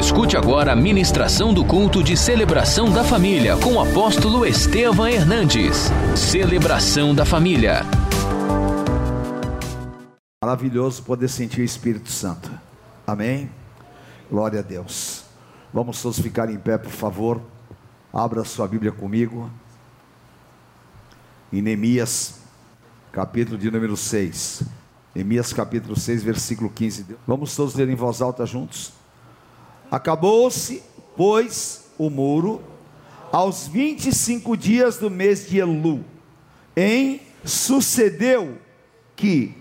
Escute agora a ministração do culto de celebração da família com o apóstolo Estevam Hernandes. Celebração da família. Maravilhoso poder sentir o Espírito Santo. Amém? Glória a Deus. Vamos todos ficar em pé, por favor. Abra sua Bíblia comigo. Em Neemias, capítulo de número 6. Neemias capítulo 6, versículo 15. Vamos todos ler em voz alta juntos. Acabou-se, pois, o muro aos 25 dias do mês de Elu. Em sucedeu que,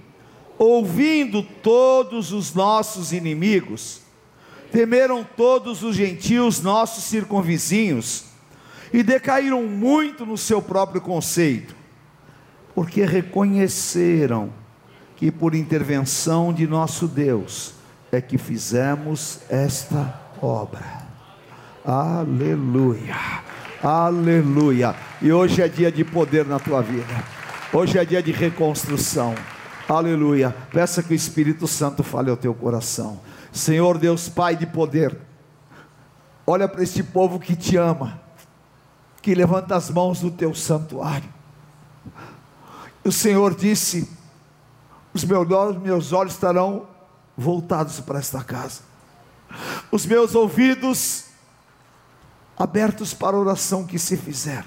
ouvindo todos os nossos inimigos, temeram todos os gentios nossos circunvizinhos e decaíram muito no seu próprio conceito, porque reconheceram que por intervenção de nosso Deus é que fizemos esta obra. Aleluia, aleluia. E hoje é dia de poder na tua vida, hoje é dia de reconstrução. Aleluia. Peça que o Espírito Santo fale ao teu coração. Senhor Deus, Pai de poder, olha para este povo que te ama, que levanta as mãos no teu santuário. O Senhor disse: os meus olhos, meus olhos estarão voltados para esta casa, os meus ouvidos abertos para a oração que se fizer,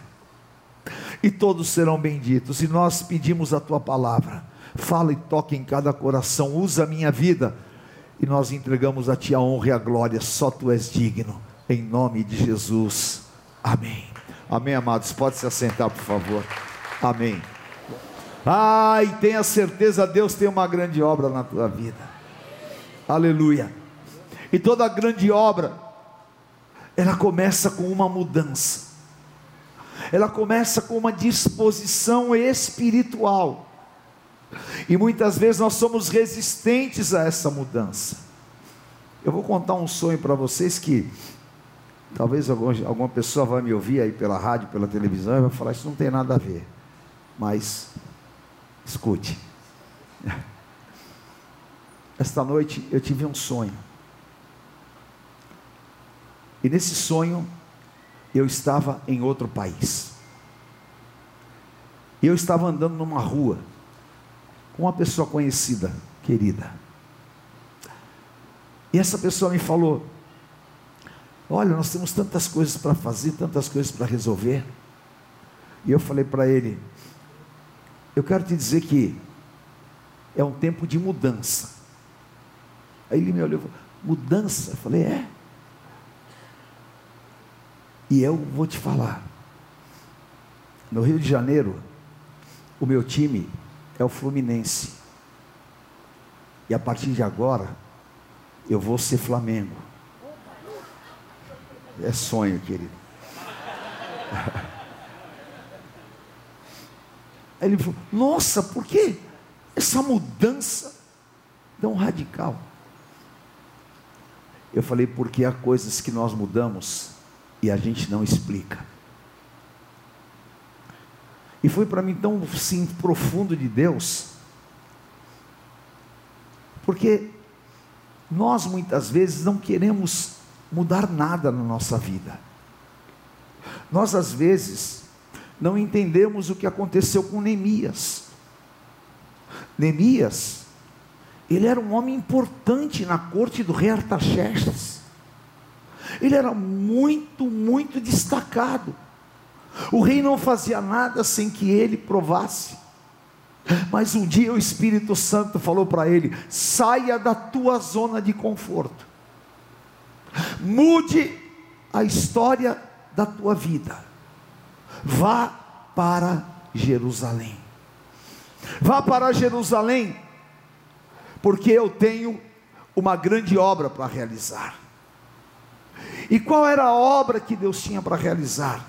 e todos serão benditos. E nós pedimos a tua palavra, fala e toca em cada coração, usa a minha vida, e nós entregamos a ti a honra e a glória, só tu és digno, em nome de Jesus. Amém. Amém, amados. Pode se assentar, por favor. Amém. Ai, tenha certeza, Deus tem uma grande obra na tua vida. Aleluia. E toda grande obra, ela começa com uma mudança. Ela começa com uma disposição espiritual. E muitas vezes nós somos resistentes a essa mudança. Eu vou contar um sonho para vocês que talvez alguma pessoa vai me ouvir aí pela rádio, pela televisão e vai falar isso não tem nada a ver. Mas Escute. Esta noite eu tive um sonho. E nesse sonho eu estava em outro país. E eu estava andando numa rua com uma pessoa conhecida, querida. E essa pessoa me falou: Olha, nós temos tantas coisas para fazer, tantas coisas para resolver. E eu falei para ele: eu quero te dizer que é um tempo de mudança. Aí ele me olhou e falou: Mudança? Eu falei: É. E eu vou te falar. No Rio de Janeiro, o meu time é o Fluminense. E a partir de agora, eu vou ser Flamengo. É sonho, querido. Aí ele falou: Nossa, por que essa mudança tão radical? Eu falei: Porque há coisas que nós mudamos e a gente não explica. E foi para mim tão sim profundo de Deus, porque nós muitas vezes não queremos mudar nada na nossa vida. Nós às vezes não entendemos o que aconteceu com Neemias. Neemias, ele era um homem importante na corte do rei Artaxerxes. Ele era muito, muito destacado. O rei não fazia nada sem que ele provasse. Mas um dia o Espírito Santo falou para ele: saia da tua zona de conforto, mude a história da tua vida vá para Jerusalém. Vá para Jerusalém, porque eu tenho uma grande obra para realizar. E qual era a obra que Deus tinha para realizar?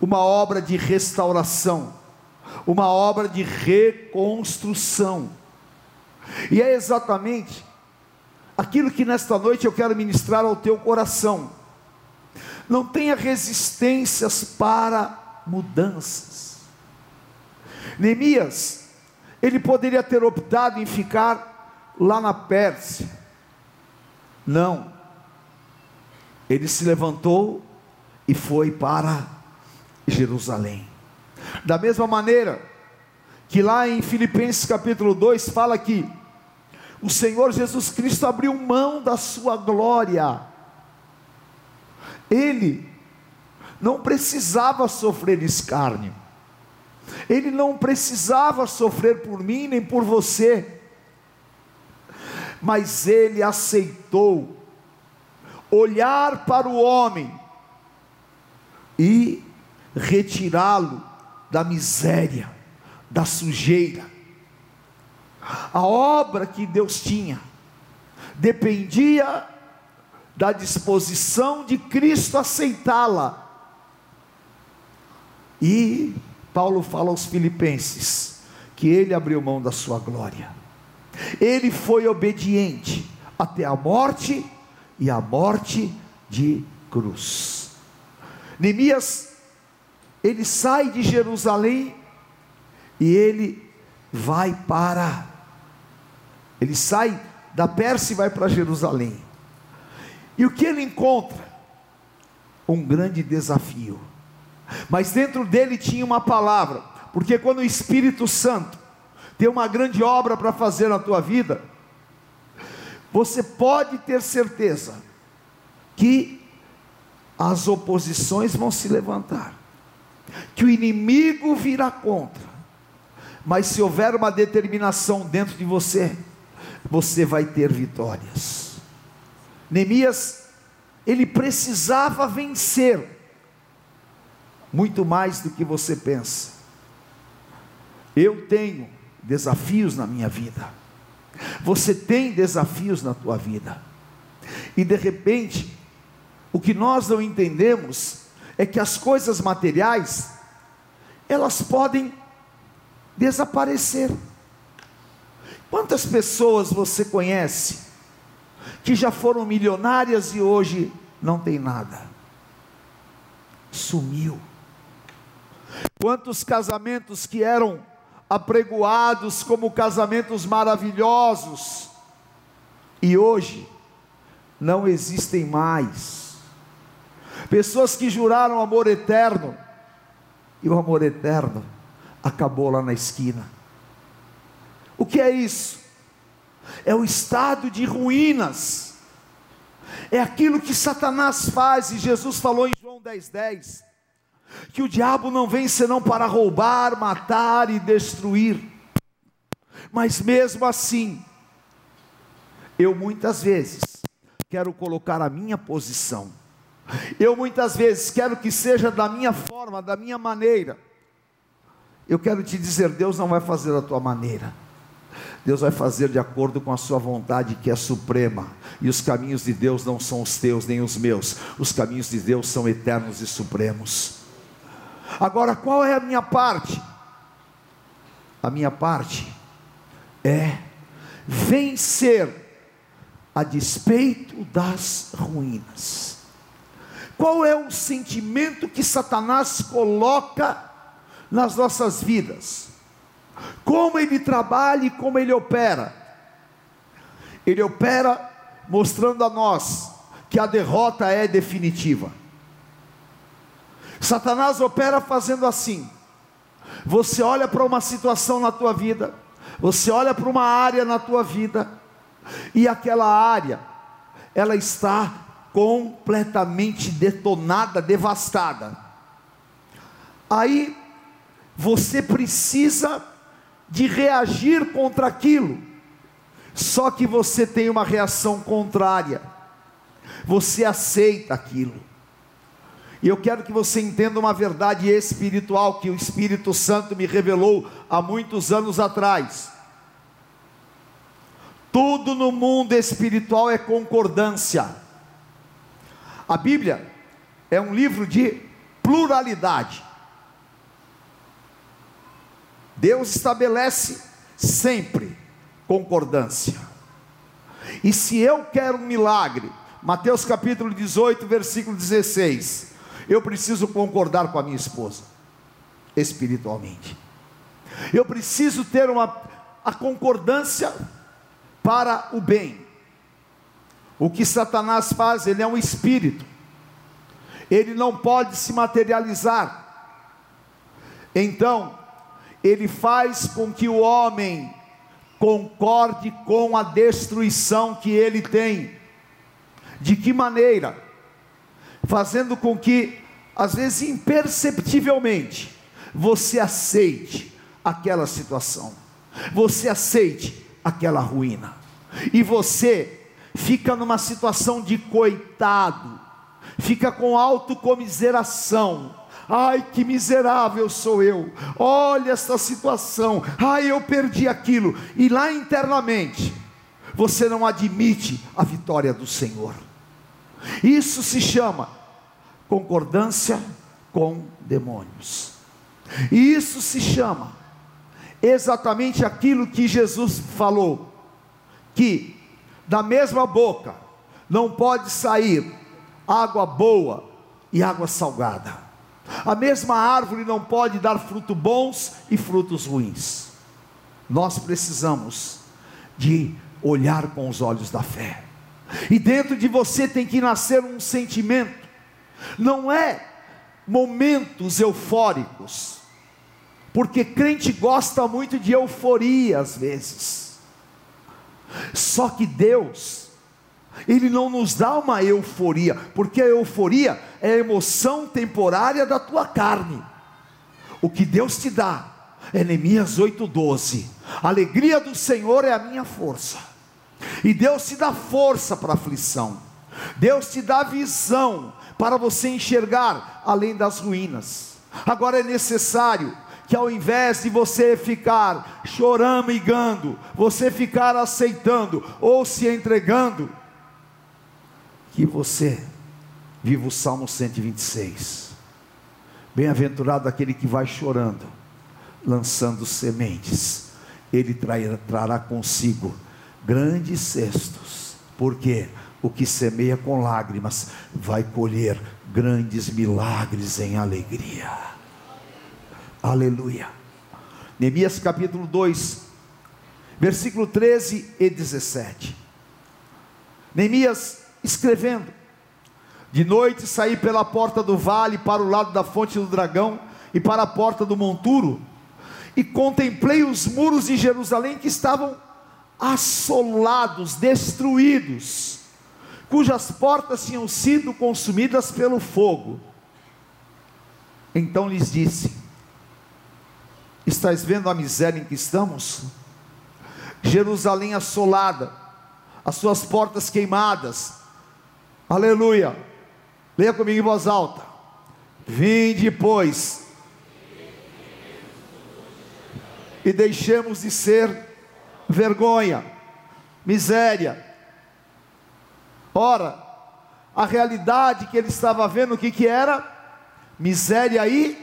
Uma obra de restauração, uma obra de reconstrução. E é exatamente aquilo que nesta noite eu quero ministrar ao teu coração. Não tenha resistências para mudanças. Neemias, ele poderia ter optado em ficar lá na Pérsia. Não. ele se levantou e foi para Jerusalém. Da mesma maneira que lá em Filipenses capítulo 2 fala que o Senhor Jesus Cristo abriu mão da sua glória. Ele não precisava sofrer escárnio. Ele não precisava sofrer por mim nem por você. Mas ele aceitou olhar para o homem e retirá-lo da miséria, da sujeira. A obra que Deus tinha dependia da disposição de Cristo aceitá-la. E Paulo fala aos Filipenses que ele abriu mão da sua glória. Ele foi obediente até a morte e a morte de cruz. Neemias, ele sai de Jerusalém e ele vai para, ele sai da Pérsia e vai para Jerusalém. E o que ele encontra? Um grande desafio. Mas dentro dele tinha uma palavra, porque quando o Espírito Santo tem uma grande obra para fazer na tua vida, você pode ter certeza que as oposições vão se levantar, que o inimigo virá contra, mas se houver uma determinação dentro de você, você vai ter vitórias. Neemias, ele precisava vencer, muito mais do que você pensa. Eu tenho desafios na minha vida. Você tem desafios na tua vida. E de repente, o que nós não entendemos é que as coisas materiais elas podem desaparecer. Quantas pessoas você conhece que já foram milionárias e hoje não tem nada? Sumiu. Quantos casamentos que eram apregoados como casamentos maravilhosos, e hoje não existem mais. Pessoas que juraram amor eterno, e o amor eterno acabou lá na esquina. O que é isso? É o estado de ruínas, é aquilo que Satanás faz, e Jesus falou em João 10,10. 10, que o diabo não vem senão para roubar, matar e destruir. Mas mesmo assim, eu muitas vezes quero colocar a minha posição. Eu muitas vezes quero que seja da minha forma, da minha maneira. Eu quero te dizer, Deus não vai fazer da tua maneira. Deus vai fazer de acordo com a sua vontade, que é suprema. E os caminhos de Deus não são os teus nem os meus. Os caminhos de Deus são eternos e supremos. Agora, qual é a minha parte? A minha parte é vencer a despeito das ruínas. Qual é o sentimento que Satanás coloca nas nossas vidas? Como ele trabalha e como ele opera? Ele opera mostrando a nós que a derrota é definitiva. Satanás opera fazendo assim. Você olha para uma situação na tua vida, você olha para uma área na tua vida, e aquela área, ela está completamente detonada, devastada. Aí, você precisa de reagir contra aquilo, só que você tem uma reação contrária, você aceita aquilo. E eu quero que você entenda uma verdade espiritual que o Espírito Santo me revelou há muitos anos atrás. Tudo no mundo espiritual é concordância. A Bíblia é um livro de pluralidade. Deus estabelece sempre concordância. E se eu quero um milagre, Mateus capítulo 18, versículo 16 eu preciso concordar com a minha esposa, espiritualmente. Eu preciso ter uma a concordância para o bem. O que Satanás faz, ele é um espírito. ele não pode se materializar. Então, ele faz com que o homem concorde com a destruição que ele tem. De que maneira? Fazendo com que, às vezes imperceptivelmente, você aceite aquela situação, você aceite aquela ruína, e você fica numa situação de coitado, fica com autocomiseração, Ai, que miserável sou eu. Olha essa situação. Ai, eu perdi aquilo. E lá internamente, você não admite a vitória do Senhor. Isso se chama concordância com demônios. E isso se chama exatamente aquilo que Jesus falou: que da mesma boca não pode sair água boa e água salgada. A mesma árvore não pode dar frutos bons e frutos ruins. Nós precisamos de olhar com os olhos da fé. E dentro de você tem que nascer um sentimento. Não é momentos eufóricos. Porque crente gosta muito de euforia às vezes. Só que Deus ele não nos dá uma euforia, porque a euforia é a emoção temporária da tua carne. O que Deus te dá, é Neemias 8,12: a alegria do Senhor é a minha força, e Deus te dá força para a aflição, Deus te dá visão para você enxergar além das ruínas. Agora é necessário que ao invés de você ficar chorando e gando, você ficar aceitando ou se entregando, que você viva o Salmo 126. Bem-aventurado aquele que vai chorando, lançando sementes, ele trará, trará consigo grandes cestos, porque o que semeia com lágrimas vai colher grandes milagres em alegria. Aleluia. Neemias capítulo 2, versículo 13 e 17. Neemias escrevendo. De noite saí pela porta do vale para o lado da fonte do dragão e para a porta do monturo, e contemplei os muros de Jerusalém que estavam assolados, destruídos, cujas portas tinham sido consumidas pelo fogo. Então lhes disse: Estás vendo a miséria em que estamos? Jerusalém assolada, as suas portas queimadas, Aleluia. Leia comigo em voz alta. Vinde, pois, e deixemos de ser vergonha, miséria. Ora, a realidade que ele estava vendo, o que, que era? Miséria e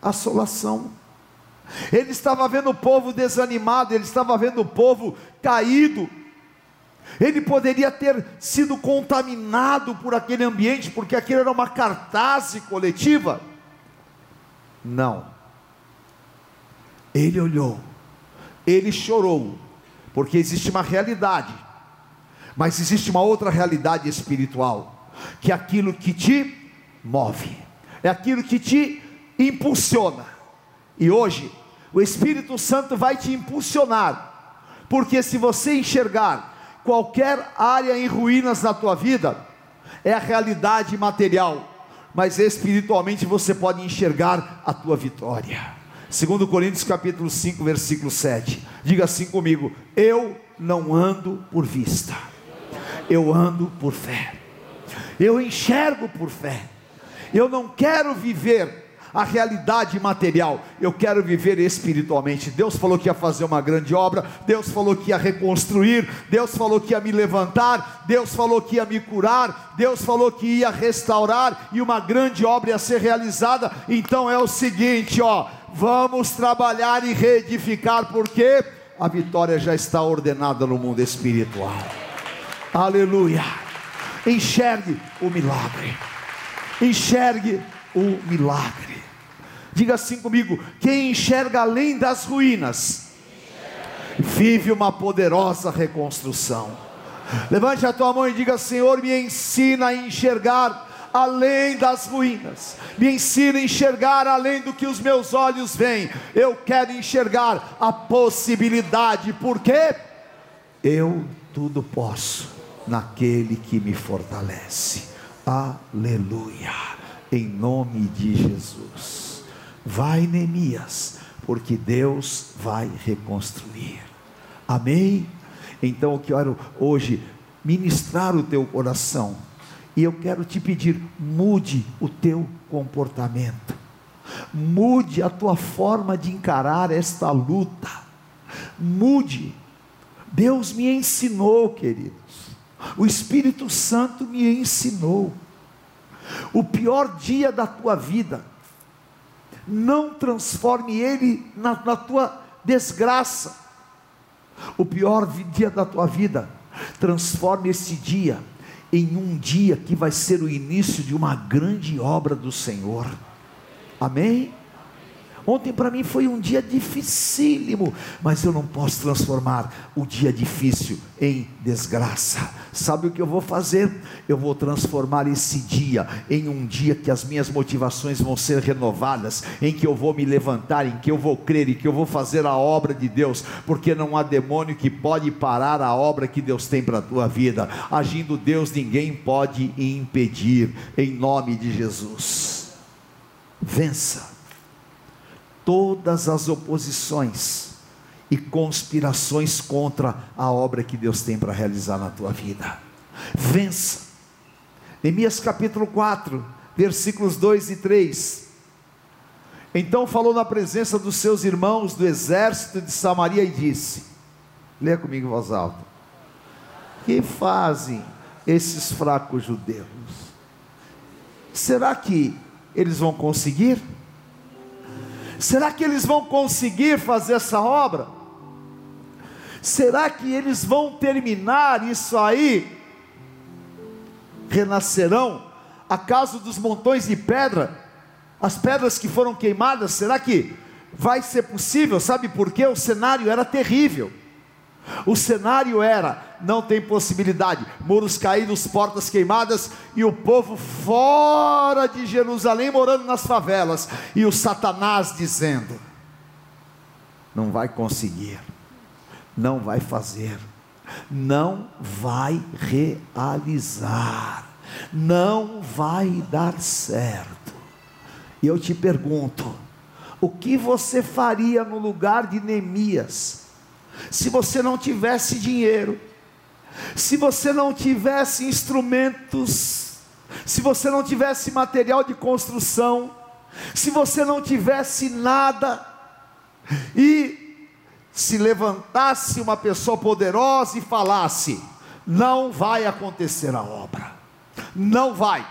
assolação. Ele estava vendo o povo desanimado, ele estava vendo o povo caído, ele poderia ter sido contaminado por aquele ambiente, porque aquilo era uma cartaz coletiva. Não. Ele olhou, ele chorou, porque existe uma realidade, mas existe uma outra realidade espiritual, que é aquilo que te move, é aquilo que te impulsiona. E hoje, o Espírito Santo vai te impulsionar, porque se você enxergar qualquer área em ruínas na tua vida é a realidade material, mas espiritualmente você pode enxergar a tua vitória. Segundo Coríntios capítulo 5, versículo 7. Diga assim comigo: eu não ando por vista. Eu ando por fé. Eu enxergo por fé. Eu não quero viver a realidade material, eu quero viver espiritualmente. Deus falou que ia fazer uma grande obra, Deus falou que ia reconstruir, Deus falou que ia me levantar, Deus falou que ia me curar, Deus falou que ia restaurar e uma grande obra ia ser realizada. Então é o seguinte, ó, vamos trabalhar e reedificar, porque a vitória já está ordenada no mundo espiritual. Aleluia. Enxergue o milagre. Enxergue o milagre. Diga assim comigo: quem enxerga além das ruínas, vive uma poderosa reconstrução. Levante a tua mão e diga: Senhor, me ensina a enxergar além das ruínas, me ensina a enxergar além do que os meus olhos veem. Eu quero enxergar a possibilidade, porque eu tudo posso naquele que me fortalece. Aleluia, em nome de Jesus. Vai, Neemias, porque Deus vai reconstruir. Amém? Então eu quero hoje ministrar o teu coração. E eu quero te pedir, mude o teu comportamento. Mude a tua forma de encarar esta luta. Mude. Deus me ensinou, queridos. O Espírito Santo me ensinou. O pior dia da tua vida, não transforme ele na, na tua desgraça. O pior dia da tua vida, transforme esse dia em um dia que vai ser o início de uma grande obra do Senhor. Amém? Ontem para mim foi um dia dificílimo, mas eu não posso transformar o dia difícil em desgraça. Sabe o que eu vou fazer? Eu vou transformar esse dia em um dia que as minhas motivações vão ser renovadas, em que eu vou me levantar, em que eu vou crer e que eu vou fazer a obra de Deus, porque não há demônio que pode parar a obra que Deus tem para a tua vida. Agindo Deus, ninguém pode impedir, em nome de Jesus. Vença todas as oposições e conspirações contra a obra que Deus tem para realizar na tua vida. Vença. Neemias capítulo 4, versículos 2 e 3. Então falou na presença dos seus irmãos do exército de Samaria e disse: Leia comigo em voz alta. Que fazem esses fracos judeus? Será que eles vão conseguir? Será que eles vão conseguir fazer essa obra? Será que eles vão terminar isso aí? Renascerão? Acaso dos montões de pedra, as pedras que foram queimadas, será que vai ser possível? Sabe por quê? O cenário era terrível. O cenário era: não tem possibilidade, muros caídos, portas queimadas e o povo fora de Jerusalém morando nas favelas, e o Satanás dizendo: não vai conseguir, não vai fazer, não vai realizar, não vai dar certo. E eu te pergunto: o que você faria no lugar de Neemias? Se você não tivesse dinheiro, se você não tivesse instrumentos, se você não tivesse material de construção, se você não tivesse nada, e se levantasse uma pessoa poderosa e falasse: não vai acontecer a obra, não vai,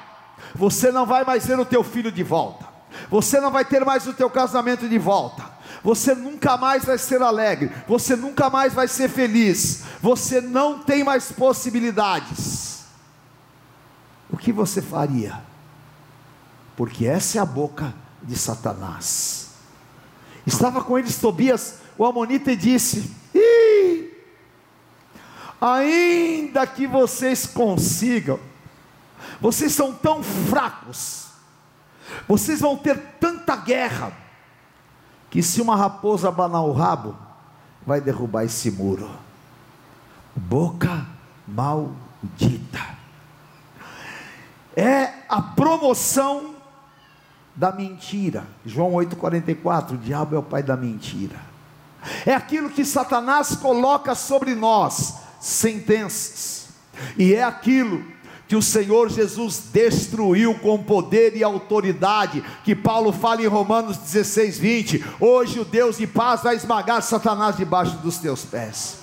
você não vai mais ver o teu filho de volta, você não vai ter mais o teu casamento de volta, você nunca mais vai ser alegre, você nunca mais vai ser feliz, você não tem mais possibilidades. O que você faria? Porque essa é a boca de Satanás. Estava com eles Tobias, o Amonita, e disse: ainda que vocês consigam, vocês são tão fracos, vocês vão ter tanta guerra, que se uma raposa abanar o rabo, vai derrubar esse muro. Boca maldita. É a promoção da mentira. João 8,44: o diabo é o pai da mentira. É aquilo que Satanás coloca sobre nós, sentenças. E é aquilo que o Senhor Jesus destruiu com poder e autoridade, que Paulo fala em Romanos 16, 20. Hoje o Deus de paz vai esmagar Satanás debaixo dos teus pés.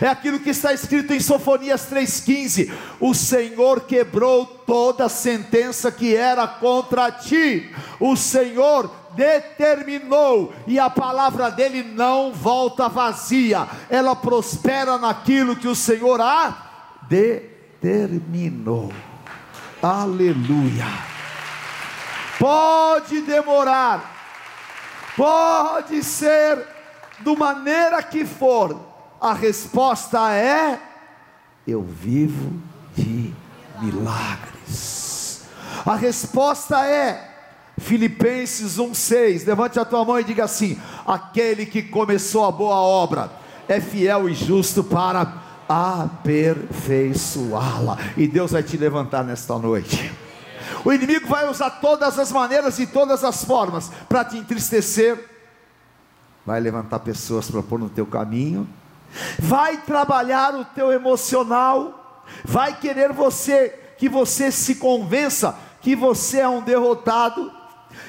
É aquilo que está escrito em Sofonias 3,15: O Senhor quebrou toda sentença que era contra ti, o Senhor determinou, e a palavra dele não volta vazia, ela prospera naquilo que o Senhor a determinou terminou. Aleluia. Pode demorar, pode ser do maneira que for, a resposta é: eu vivo de milagres. A resposta é Filipenses 1,6. Levante a tua mão e diga assim: aquele que começou a boa obra é fiel e justo para aperfeiçoá-la. E Deus vai te levantar nesta noite. O inimigo vai usar todas as maneiras e todas as formas para te entristecer. Vai levantar pessoas para pôr no teu caminho. Vai trabalhar o teu emocional. Vai querer você que você se convença que você é um derrotado.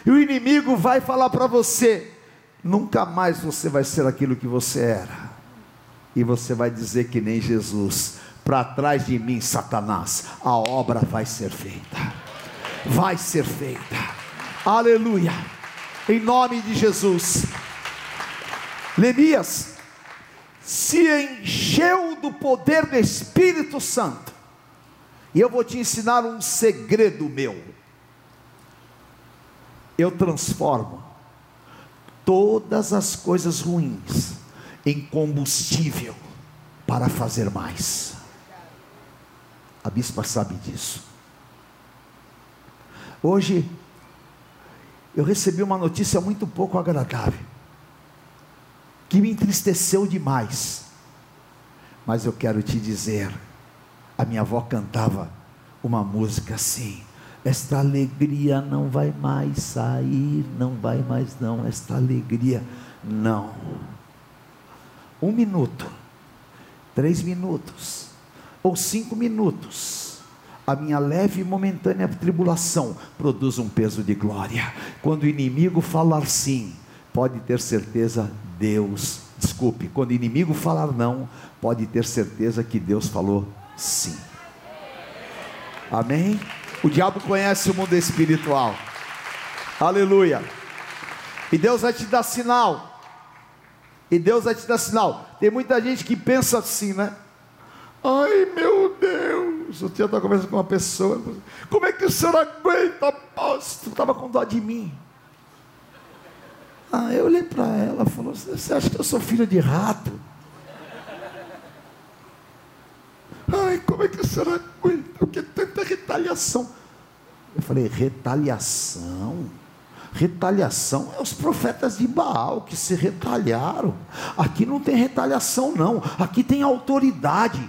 E o inimigo vai falar para você: nunca mais você vai ser aquilo que você era. E você vai dizer que nem Jesus: para trás de mim, Satanás, a obra vai ser feita. Vai ser feita. Aleluia. Em nome de Jesus. Neemias se encheu do poder do Espírito Santo. E eu vou te ensinar um segredo meu. Eu transformo todas as coisas ruins em combustível para fazer mais. A bispa sabe disso. Hoje, eu recebi uma notícia muito pouco agradável, que me entristeceu demais. Mas eu quero te dizer, a minha avó cantava uma música assim: esta alegria não vai mais sair, não vai mais não, esta alegria não um minuto, três minutos, ou cinco minutos, a minha leve e momentânea tribulação produz um peso de glória. Quando o inimigo falar sim, pode ter certeza, Deus, desculpe, quando o inimigo falar não, pode ter certeza que Deus falou sim. Amém? O diabo conhece o mundo espiritual. Aleluia. E Deus vai te dar sinal e Deus vai te dar sinal. Tem muita gente que pensa assim, né? Ai meu Deus, eu tinha estado conversando com uma pessoa. Como é que o senhor aguenta, apóstolo? Estava com dó de mim. Ah, eu olhei para ela falou: Você acha que eu sou filho de rato? Ai, como é que o senhor aguenta? Porque tanta retaliação. Eu falei: Retaliação? Retaliação é os profetas de Baal que se retalharam. Aqui não tem retaliação, não. Aqui tem autoridade.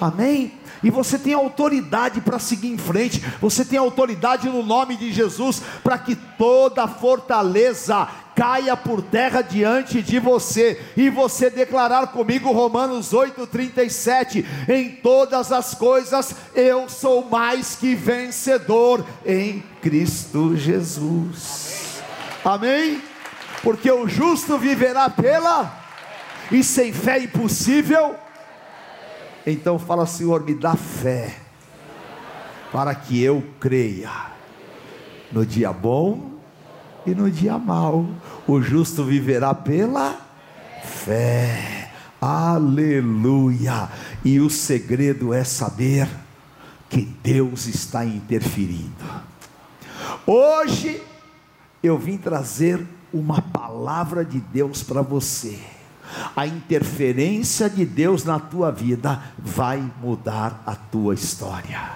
Amém? E você tem autoridade para seguir em frente, você tem autoridade no nome de Jesus para que toda fortaleza caia por terra diante de você e você declarar comigo Romanos 8:37, em todas as coisas eu sou mais que vencedor em Cristo Jesus. Amém? Porque o justo viverá pela e sem fé impossível então fala, Senhor, me dá fé, para que eu creia no dia bom e no dia mau. O justo viverá pela fé. Aleluia! E o segredo é saber que Deus está interferindo. Hoje eu vim trazer uma palavra de Deus para você a interferência de Deus na tua vida vai mudar a tua história.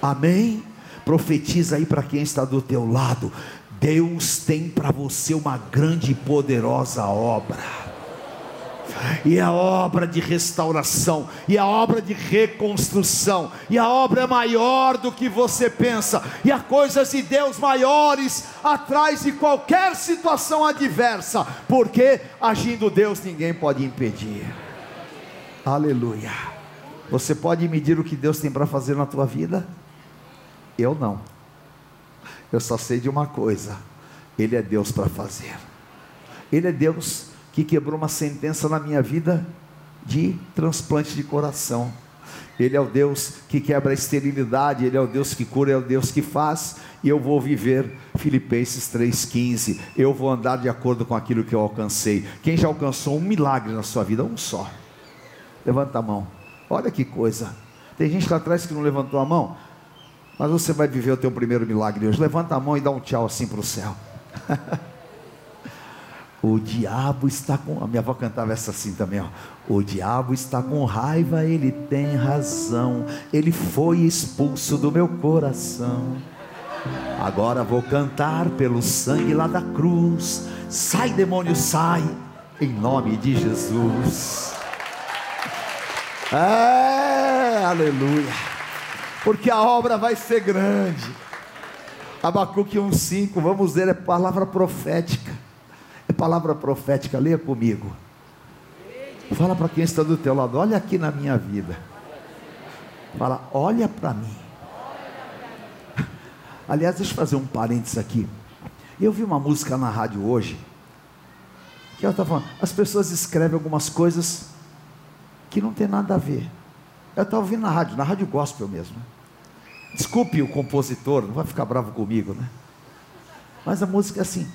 Amém? Profetiza aí para quem está do teu lado. Deus tem para você uma grande e poderosa obra e a obra de restauração, e a obra de reconstrução, e a obra é maior do que você pensa, e há coisas de Deus maiores atrás de qualquer situação adversa, porque agindo Deus ninguém pode impedir. Aleluia. Você pode medir o que Deus tem para fazer na tua vida? Eu não. Eu só sei de uma coisa: Ele é Deus para fazer. Ele é Deus que quebrou uma sentença na minha vida de transplante de coração. Ele é o Deus que quebra a esterilidade, Ele é o Deus que cura, é o Deus que faz, e eu vou viver Filipenses 3,15. Eu vou andar de acordo com aquilo que eu alcancei. Quem já alcançou um milagre na sua vida? Um só. Levanta a mão. Olha que coisa. Tem gente lá atrás que não levantou a mão, mas você vai viver o teu primeiro milagre hoje. Levanta a mão e dá um tchau assim para o céu. O diabo está com. A minha avó cantava essa assim também, ó. O diabo está com raiva, ele tem razão. Ele foi expulso do meu coração. Agora vou cantar pelo sangue lá da cruz. Sai, demônio, sai, em nome de Jesus. É, aleluia. Porque a obra vai ser grande. Abacuque 1,5, vamos ver, é palavra profética. Palavra profética, leia comigo. Fala para quem está do teu lado, olha aqui na minha vida. Fala, olha para mim. Aliás, deixa eu fazer um parênteses aqui. Eu vi uma música na rádio hoje, que ela está falando, as pessoas escrevem algumas coisas que não tem nada a ver. Eu estava ouvindo na rádio, na rádio gospel mesmo. Desculpe o compositor, não vai ficar bravo comigo, né? Mas a música é assim: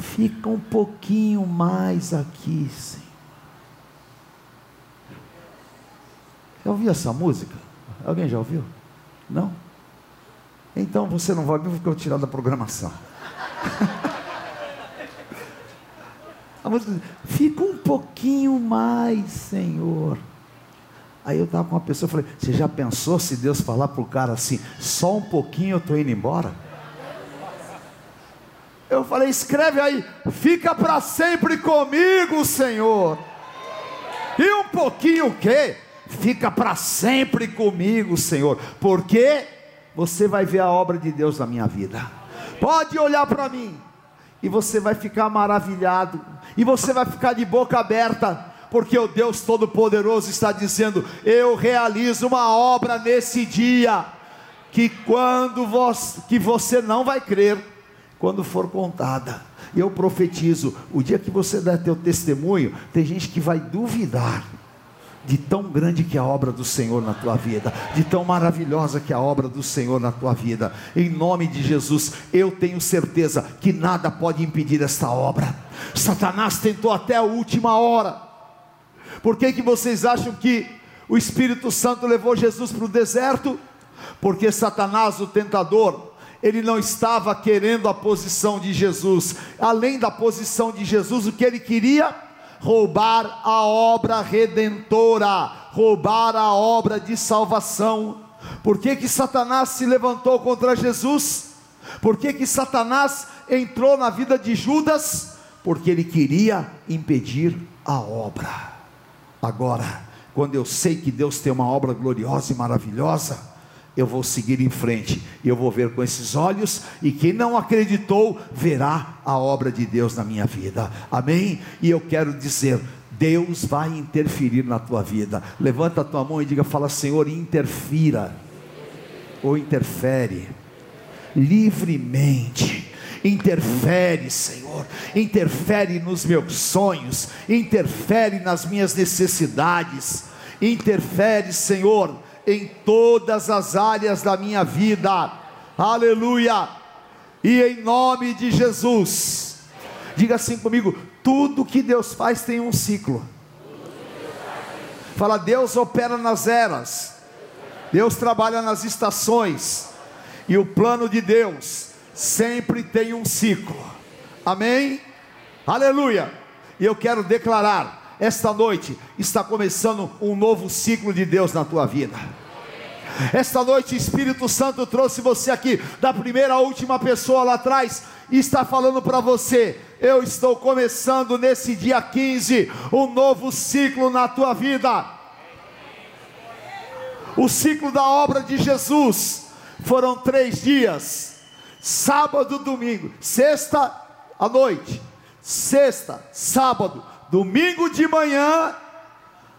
fica um pouquinho mais aqui, Senhor. Já ouviu essa música? Alguém já ouviu? Não? Então você não vai ouvir porque eu tirar da programação. A música diz, fica um pouquinho mais, Senhor. Aí eu estava com uma pessoa e falei: Você já pensou se Deus falar para o cara assim, só um pouquinho eu estou indo embora? Eu falei: Escreve aí, fica para sempre comigo, Senhor. E um pouquinho o quê? Fica para sempre comigo, Senhor, porque você vai ver a obra de Deus na minha vida. Pode olhar para mim, e você vai ficar maravilhado, e você vai ficar de boca aberta porque o Deus Todo-Poderoso está dizendo: Eu realizo uma obra nesse dia, que quando você, que você não vai crer, quando for contada. Eu profetizo: o dia que você der teu testemunho, tem gente que vai duvidar de tão grande que é a obra do Senhor na tua vida, de tão maravilhosa que é a obra do Senhor na tua vida. Em nome de Jesus, eu tenho certeza que nada pode impedir esta obra. Satanás tentou até a última hora, por que, que vocês acham que o Espírito Santo levou Jesus para o deserto? Porque Satanás, o tentador, ele não estava querendo a posição de Jesus, além da posição de Jesus, o que ele queria? Roubar a obra redentora, roubar a obra de salvação. Por que, que Satanás se levantou contra Jesus? Por que, que Satanás entrou na vida de Judas? Porque ele queria impedir a obra. Agora, quando eu sei que Deus tem uma obra gloriosa e maravilhosa, eu vou seguir em frente, e eu vou ver com esses olhos, e quem não acreditou, verá a obra de Deus na minha vida, amém? E eu quero dizer, Deus vai interferir na tua vida, levanta a tua mão e diga, fala Senhor, interfira, ou interfere, livremente, interfere, Senhor, interfere nos meus sonhos, interfere nas minhas necessidades, interfere, Senhor, em todas as áreas da minha vida, aleluia, e em nome de Jesus, diga assim comigo: tudo que Deus faz tem um ciclo. Fala, Deus opera nas eras, Deus trabalha nas estações, e o plano de Deus sempre tem um ciclo. Amém? Aleluia. E eu quero declarar: esta noite está começando um novo ciclo de Deus na tua vida. Esta noite o Espírito Santo trouxe você aqui, da primeira à última pessoa lá atrás, e está falando para você: eu estou começando nesse dia 15 um novo ciclo na tua vida. O ciclo da obra de Jesus. Foram três dias. Sábado, domingo, sexta à noite, sexta, sábado, domingo de manhã,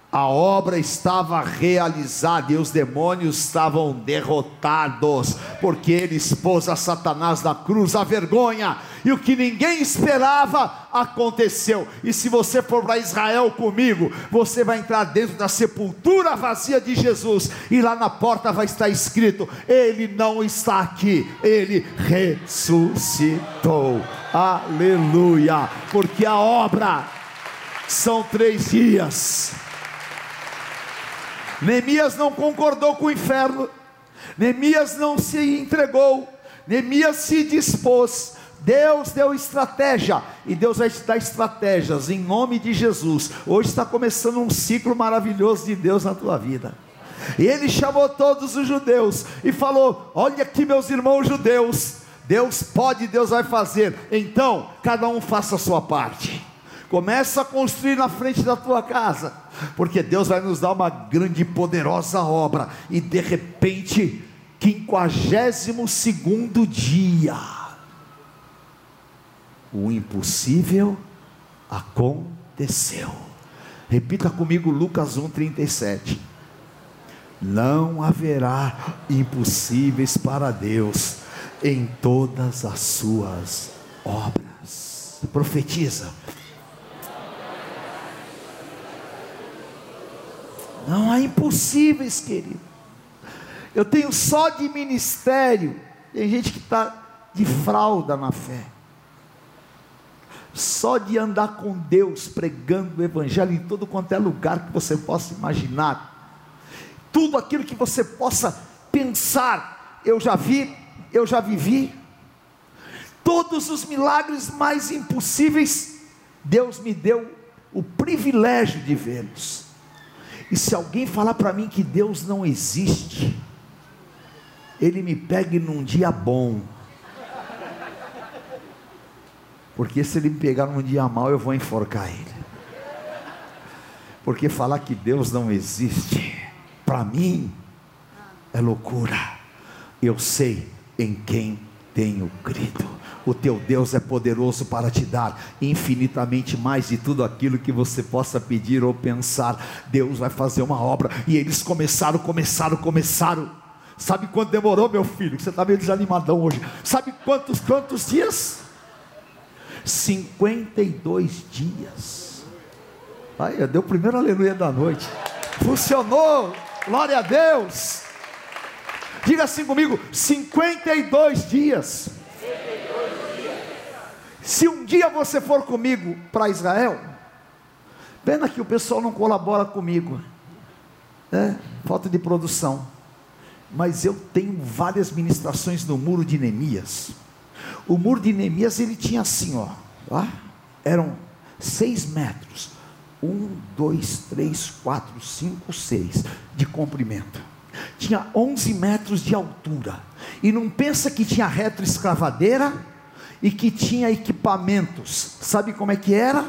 a obra estava realizada e os demônios estavam derrotados, porque ele expôs a Satanás na cruz, a vergonha, e o que ninguém esperava aconteceu. E se você for para Israel comigo, você vai entrar dentro da sepultura vazia de Jesus, e lá na porta vai estar escrito: Ele não está aqui, ele ressuscitou. Aleluia, porque a obra são três dias Neemias não concordou com o inferno, Neemias não se entregou, Neemias se dispôs, Deus deu estratégia e Deus vai te dar estratégias em nome de Jesus. Hoje está começando um ciclo maravilhoso de Deus na tua vida. E ele chamou todos os judeus e falou: Olha aqui, meus irmãos judeus, Deus pode, Deus vai fazer. Então, cada um faça a sua parte. Começa a construir na frente da tua casa, porque Deus vai nos dar uma grande e poderosa obra. E de repente, quinquagésimo segundo dia, o impossível aconteceu. Repita comigo Lucas 1,37. Não haverá impossíveis para Deus em todas as suas obras. Profetiza. Não há impossíveis, querido. Eu tenho só de ministério. Tem gente que está de fralda na fé. Só de andar com Deus pregando o Evangelho em todo quanto é lugar que você possa imaginar. Tudo aquilo que você possa pensar, eu já vi, eu já vivi. Todos os milagres mais impossíveis, Deus me deu o privilégio de vê-los. E se alguém falar para mim que Deus não existe, ele me pegue num dia bom. Porque se ele me pegar num dia mal, eu vou enforcar ele. Porque falar que Deus não existe, para mim, é loucura. Eu sei em quem tenho crido o teu Deus é poderoso para te dar infinitamente mais de tudo aquilo que você possa pedir ou pensar. Deus vai fazer uma obra. E eles começaram, começaram, começaram. Sabe quanto demorou, meu filho? Você está meio desanimadão hoje. Sabe quantos, quantos dias? 52 dias. Aí, deu o primeiro aleluia da noite. Funcionou. Glória a Deus. Diga assim comigo: 52 dias. Se um dia você for comigo para Israel, pena que o pessoal não colabora comigo, né? falta de produção. Mas eu tenho várias ministrações no muro de Neemias. O muro de Neemias ele tinha assim, ó, ó eram seis metros, um, dois, três, quatro, cinco, seis de comprimento. Tinha 11 metros de altura. E não pensa que tinha retroescavadeira e que tinha equipamentos. Sabe como é que era?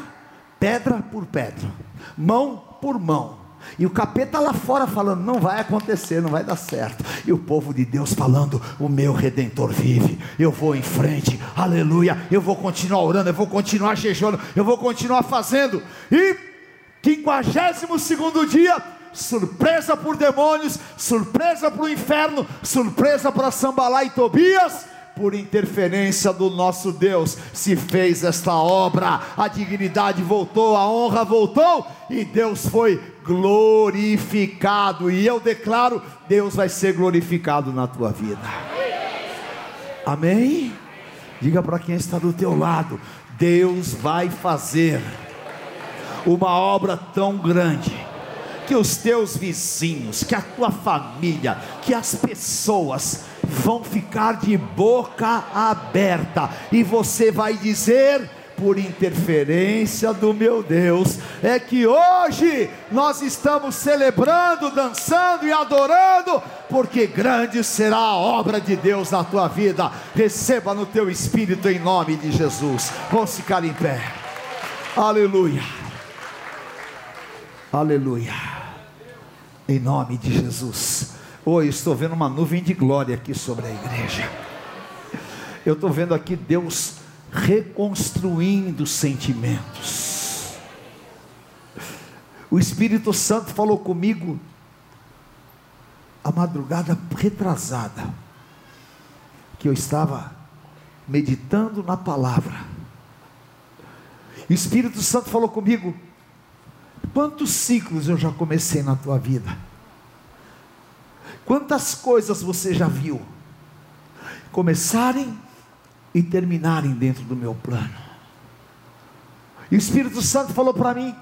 Pedra por pedra, mão por mão. E o capeta lá fora falando: não vai acontecer, não vai dar certo. E o povo de Deus falando: o meu redentor vive, eu vou em frente, aleluia. Eu vou continuar orando, eu vou continuar jejuando, eu vou continuar fazendo. E, quinquagésimo segundo dia, surpresa por demônios, surpresa para o inferno, surpresa para Sambalá e Tobias por interferência do nosso Deus, se fez esta obra, a dignidade voltou, a honra voltou e Deus foi glorificado. E eu declaro: Deus vai ser glorificado na tua vida. Amém? Diga para quem está do teu lado: Deus vai fazer uma obra tão grande que os teus vizinhos, que a tua família, que as pessoas vão ficar de boca aberta, e você vai dizer: por interferência do meu Deus, é que hoje nós estamos celebrando, dançando e adorando, porque grande será a obra de Deus na tua vida. Receba no teu espírito em nome de Jesus. Vamos ficar em pé. Aleluia. Aleluia. Em nome de Jesus. Oi, estou vendo uma nuvem de glória aqui sobre a igreja. Eu estou vendo aqui Deus reconstruindo sentimentos. O Espírito Santo falou comigo a madrugada retrasada, que eu estava meditando na palavra. O Espírito Santo falou comigo: quantos ciclos eu já comecei na tua vida? Quantas coisas você já viu começarem e terminarem dentro do meu plano? E o Espírito Santo falou para mim: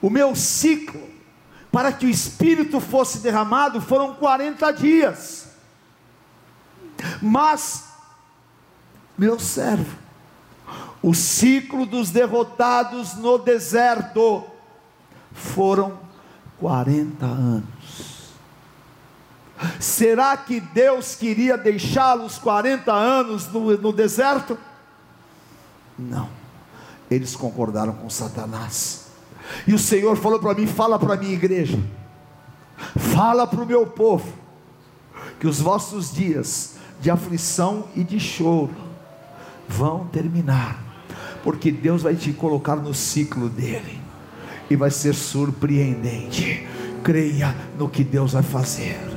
o meu ciclo para que o Espírito fosse derramado foram 40 dias, mas meu servo. O ciclo dos derrotados no deserto foram 40 anos. Será que Deus queria deixá-los 40 anos no, no deserto? Não, eles concordaram com Satanás. E o Senhor falou para mim: fala para a minha igreja, fala para o meu povo, que os vossos dias de aflição e de choro vão terminar, porque Deus vai te colocar no ciclo dele, e vai ser surpreendente. Creia no que Deus vai fazer.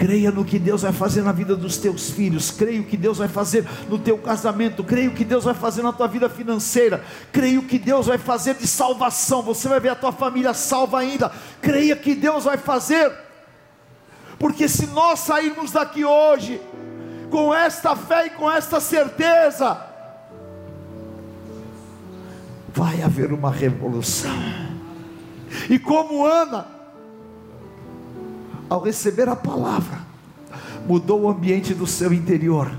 Creia no que Deus vai fazer na vida dos teus filhos, creia o que Deus vai fazer no teu casamento, creia o que Deus vai fazer na tua vida financeira, creia o que Deus vai fazer de salvação. Você vai ver a tua família salva ainda. Creia que Deus vai fazer. Porque se nós sairmos daqui hoje com esta fé e com esta certeza, vai haver uma revolução. E como Ana, ao receber a palavra, mudou o ambiente do seu interior,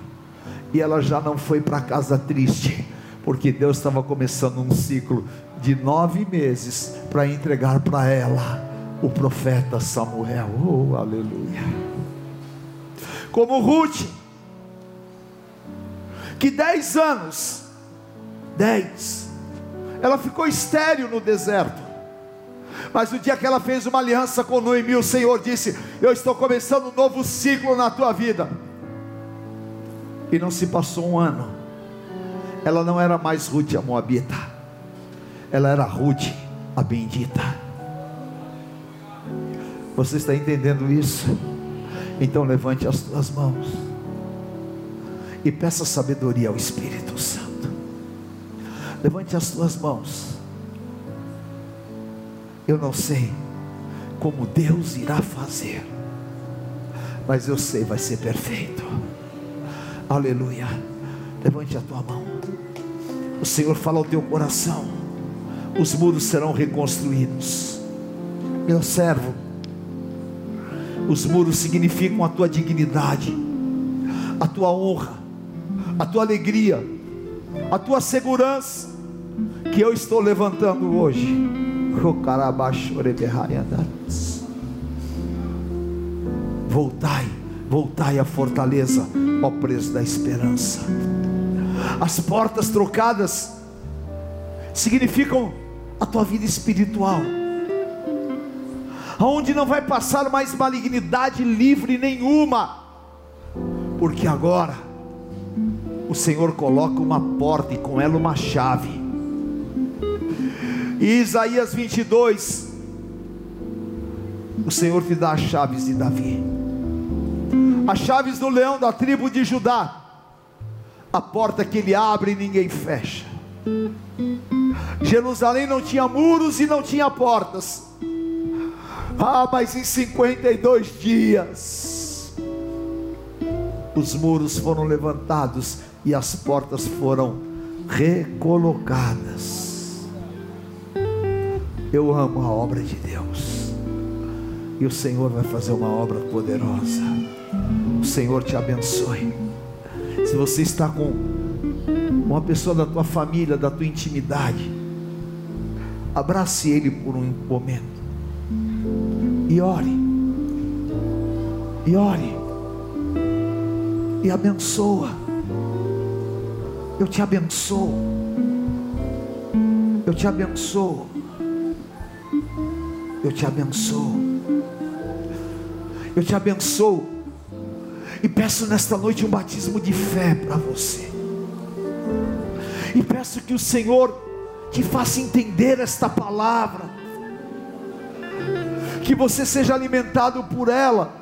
e ela já não foi para casa triste, porque Deus estava começando um ciclo de nove meses para entregar para ela o profeta Samuel. Oh, aleluia! Como Ruth, que dez anos, dez, ela ficou estéril no deserto. Mas o dia que ela fez uma aliança com Noemi, o Senhor disse: Eu estou começando um novo ciclo na tua vida. E não se passou um ano, ela não era mais Ruth a Moabita, ela era Ruth a bendita. Você está entendendo isso? Então levante as tuas mãos e peça sabedoria ao Espírito Santo. Levante as tuas mãos. Eu não sei como Deus irá fazer, mas eu sei vai ser perfeito. Aleluia. Levante a tua mão. O Senhor fala ao teu coração. Os muros serão reconstruídos. Meu servo, os muros significam a tua dignidade, a tua honra, a tua alegria, a tua segurança que eu estou levantando hoje. Voltai, voltai à fortaleza, ó preço da esperança. As portas trocadas significam a tua vida espiritual, aonde não vai passar mais malignidade livre nenhuma, porque agora o Senhor coloca uma porta e com ela uma chave. E Isaías 22, o Senhor te dá as chaves de Davi, as chaves do leão da tribo de Judá, a porta que ele abre e ninguém fecha. Jerusalém não tinha muros e não tinha portas. Ah, mas em 52 dias, os muros foram levantados e as portas foram recolocadas. Eu amo a obra de Deus, e o Senhor vai fazer uma obra poderosa. O Senhor te abençoe. Se você está com uma pessoa da tua família, da tua intimidade, abrace ele por um momento e ore, e ore, e abençoa. Eu te abençoo. Eu te abençoo. Eu te abençoo. Eu te abençoo. E peço nesta noite um batismo de fé para você. E peço que o Senhor te faça entender esta palavra. Que você seja alimentado por ela.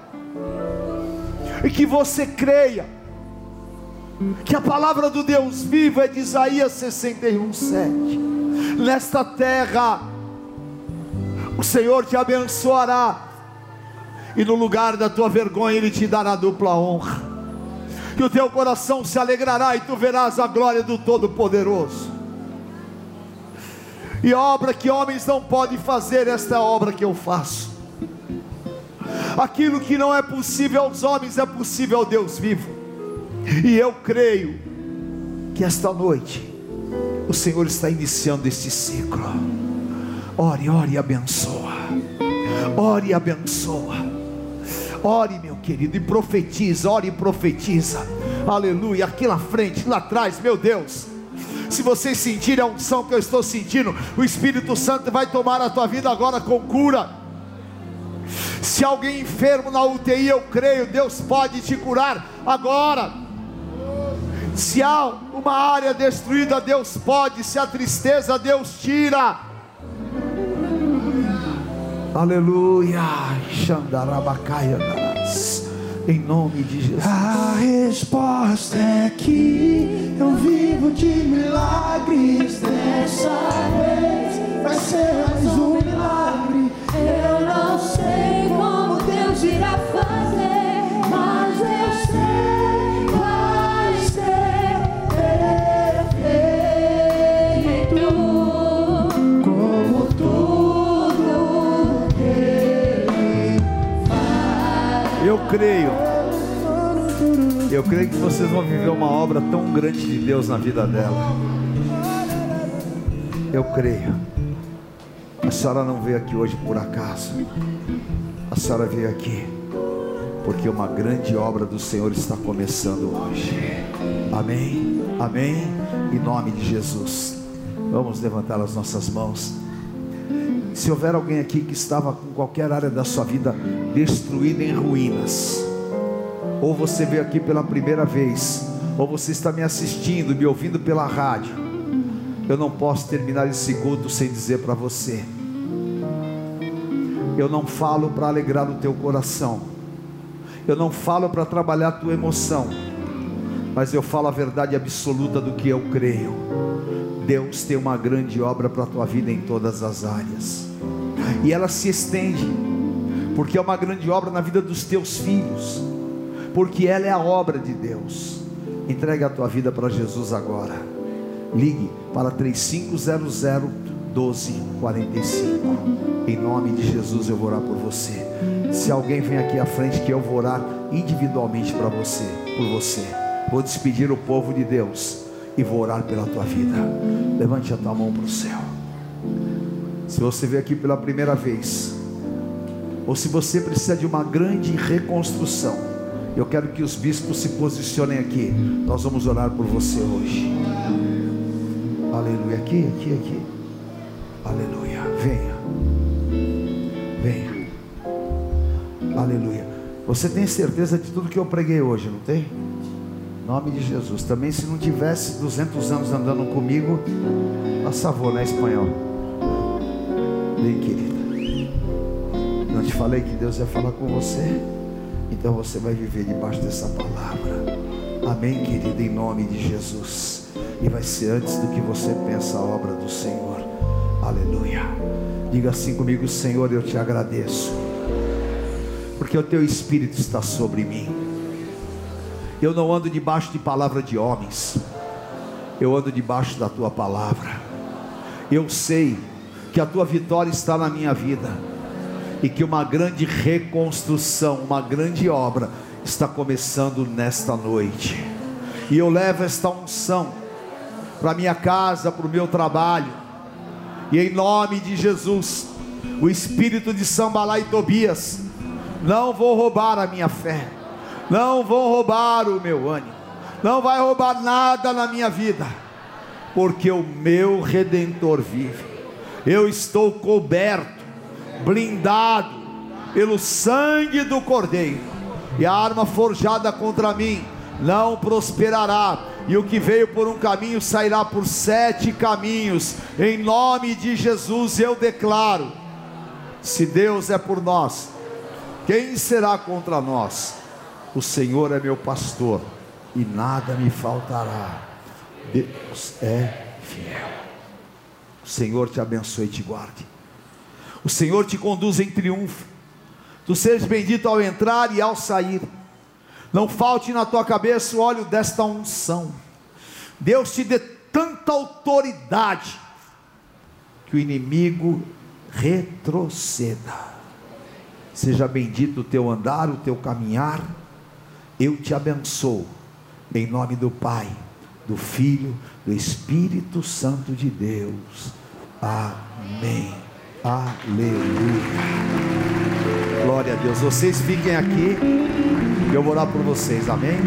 E que você creia que a palavra do Deus vivo é de Isaías 61, 7. Nesta terra, o Senhor te abençoará, e no lugar da tua vergonha, Ele te dará dupla honra, que o teu coração se alegrará e tu verás a glória do Todo-Poderoso. E obra que homens não podem fazer, esta é a obra que eu faço. Aquilo que não é possível aos homens é possível ao Deus vivo. E eu creio que esta noite o Senhor está iniciando este ciclo. Ore, ore e abençoa. Ore e abençoa. Ore, meu querido, e profetiza, ore e profetiza. Aleluia. Aqui na frente, lá atrás, meu Deus. Se vocês sentirem a unção que eu estou sentindo, o Espírito Santo vai tomar a tua vida agora com cura. Se alguém enfermo na UTI, eu creio, Deus pode te curar agora. Se há uma área destruída, Deus pode. Se há tristeza, Deus tira. Aleluia. Xandarabacaia. Em nome de Jesus. A resposta é que eu vivo de milagres. Dessa vez vai ser mais um milagre. Eu não sei como Deus irá fazer, mas eu sei creio. Eu creio que vocês vão viver uma obra tão grande de Deus na vida dela. Eu creio. A senhora não veio aqui hoje por acaso. A senhora veio aqui porque uma grande obra do Senhor está começando hoje. Amém. Amém. Em nome de Jesus. Vamos levantar as nossas mãos. Se houver alguém aqui que estava com qualquer área da sua vida destruída em ruínas, ou você veio aqui pela primeira vez, ou você está me assistindo, me ouvindo pela rádio, eu não posso terminar esse culto sem dizer para você. Eu não falo para alegrar o teu coração, eu não falo para trabalhar a tua emoção, mas eu falo a verdade absoluta do que eu creio. Deus tem uma grande obra para a tua vida em todas as áreas, e ela se estende, porque é uma grande obra na vida dos teus filhos, porque ela é a obra de Deus. Entregue a tua vida para Jesus agora. Ligue para 3500 1245. Em nome de Jesus eu vou orar por você. Se alguém vem aqui à frente que eu vou orar individualmente para você, por você. Vou despedir o povo de Deus e vou orar pela tua vida. Levante a tua mão para o céu. Se você veio aqui pela primeira vez, ou se você precisa de uma grande reconstrução, eu quero que os bispos se posicionem aqui. Nós vamos orar por você hoje. Aleluia. Aqui, aqui, aqui. Aleluia. Venha. Venha. Aleluia. Você tem certeza de tudo que eu preguei hoje, não tem? Nome de Jesus. Também se não tivesse 200 anos andando comigo, a favor, né, espanhol? Vem, querida. Não te falei que Deus ia falar com você? Então você vai viver debaixo dessa palavra. Amém, querida, em nome de Jesus. E vai ser antes do que você pensa a obra do Senhor. Aleluia. Diga assim comigo, Senhor, eu te agradeço. Porque o teu espírito está sobre mim. Eu não ando debaixo de palavra de homens. Eu ando debaixo da tua palavra. Eu sei que a tua vitória está na minha vida e que uma grande reconstrução, uma grande obra está começando nesta noite. E eu levo esta unção para minha casa, para o meu trabalho. E em nome de Jesus, o espírito de Sambalá e Tobias não vou roubar a minha fé. Não vão roubar o meu ânimo. Não vai roubar nada na minha vida. Porque o meu redentor vive. Eu estou coberto blindado pelo sangue do Cordeiro, e a arma forjada contra mim não prosperará, e o que veio por um caminho sairá por sete caminhos, em nome de Jesus eu declaro: se Deus é por nós, quem será contra nós? O Senhor é meu pastor, e nada me faltará. Deus é fiel. O Senhor te abençoe e te guarde. O Senhor te conduz em triunfo. Tu sejas bendito ao entrar e ao sair. Não falte na tua cabeça o óleo desta unção. Deus te dê tanta autoridade que o inimigo retroceda. Seja bendito o teu andar, o teu caminhar. Eu te abençoo em nome do Pai, do Filho, do Espírito Santo de Deus. Amém. Aleluia. Glória a Deus. Vocês fiquem aqui. Eu vou orar por vocês. Amém.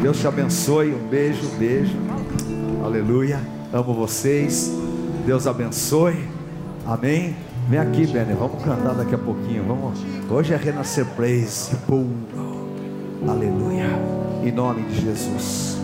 Deus te abençoe. Um beijo, beijo. Aleluia. Amo vocês. Deus abençoe. Amém. Vem aqui, Benny. Vamos cantar daqui a pouquinho. Vamos. Hoje é Renascer Praise. Pum. Aleluia. Em nome de Jesus.